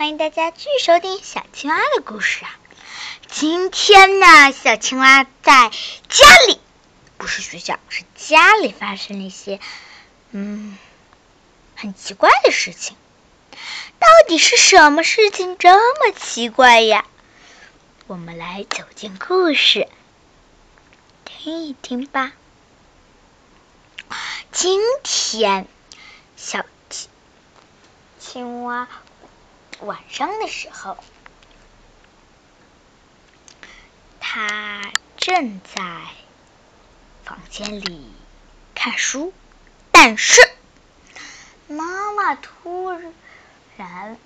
欢迎大家继续收听小青蛙的故事啊！今天呢，小青蛙在家里，不是学校，是家里发生了一些嗯很奇怪的事情。到底是什么事情这么奇怪呀？我们来走进故事，听一听吧。今天，小青青蛙。晚上的时候，他正在房间里看书，但是妈妈突然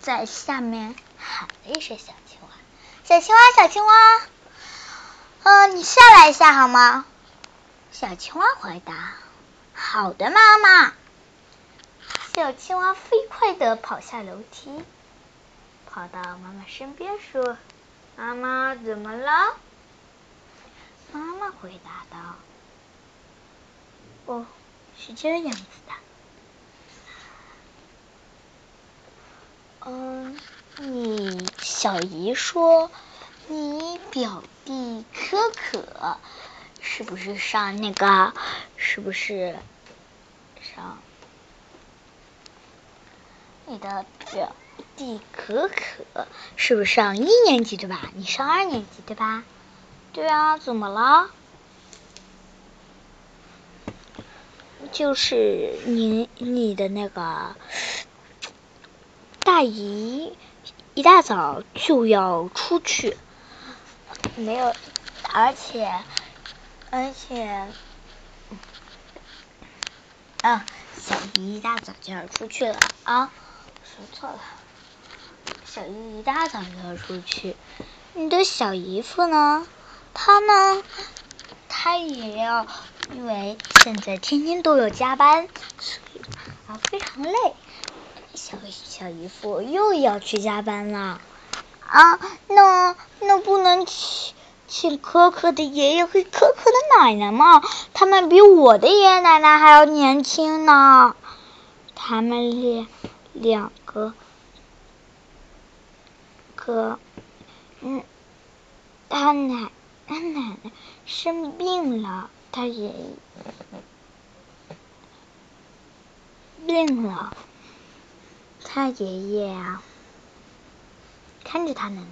在下面喊了一声：“小青蛙，小青蛙，小青蛙，嗯，你下来一下好吗？”小青蛙回答：“好的，妈妈。”小青蛙飞快地跑下楼梯，跑到妈妈身边说：“妈妈，怎么了？”妈妈回答道：“哦，是这样子的。嗯，你小姨说你表弟可可是不是上那个？是不是上？”你的表弟可可是不是上一年级对吧？你上二年级对吧？对啊，怎么了？就是你你的那个大姨一大早就要出去，没有，而且而且，嗯，小姨一大早就要出去了啊。说错了，小姨一大早就要出去。你的小姨夫呢？他呢？他也要，因为现在天天都有加班，所以啊非常累。小小姨夫又要去加班了啊！那那不能请请可可的爷爷和可可的奶奶吗？他们比我的爷爷奶奶还要年轻呢。他们俩。两个，个，嗯，他奶他奶奶生病了，他爷爷病了，他爷爷啊，看着他奶奶。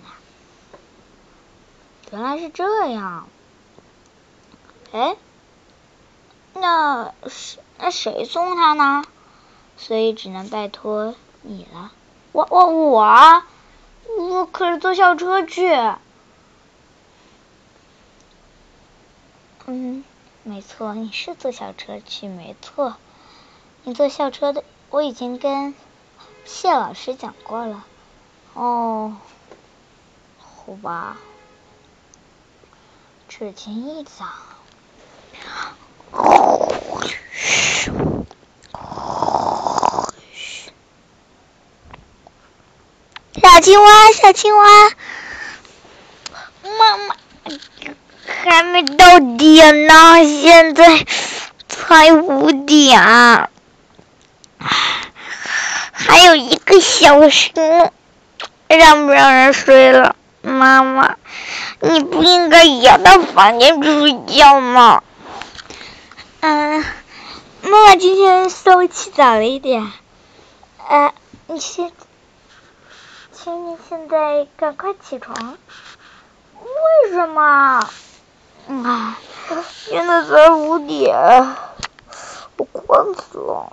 原来是这样，哎，那是那谁送他呢？所以只能拜托你了，我我我，我可是坐校车去。嗯，没错，你是坐校车去，没错。你坐校车的，我已经跟谢老师讲过了。哦，好吧，这天一早。小青蛙，小青蛙，妈妈还没到点呢，现在才五点，还有一个小时，让不让人睡了？妈妈，你不应该也到房间睡觉吗？嗯，妈妈今天稍微起早了一点，呃，你先。请你现在赶快起床。为什么？啊，现在才五点，我困死了。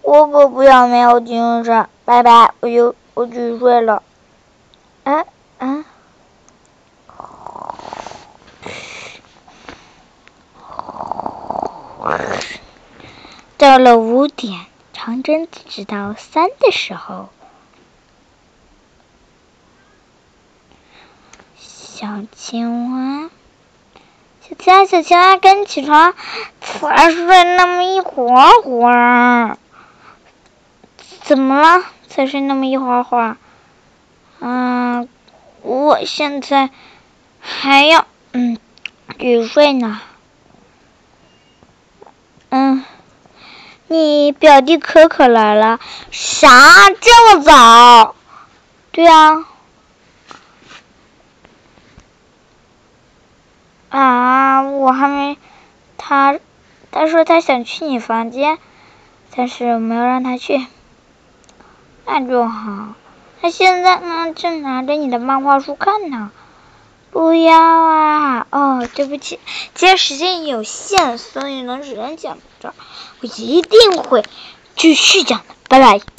我可不想没有精神，拜拜，我就我去睡了。哎，嗯。到了五点，长征直到三的时候。小青蛙，小青蛙，小青蛙，赶紧起床！才睡那么一会儿会儿，怎么了？才睡那么一会儿会儿？嗯，我现在还要嗯午睡呢。嗯，你表弟可可来了。啥？这么早？对啊。啊，我还没。他，他说他想去你房间，但是我没有让他去。那就好。他现在呢，正拿着你的漫画书看呢。不要啊！哦，对不起，今天时间有限，所以呢，只能讲到这儿。我一定会继续讲的，拜拜。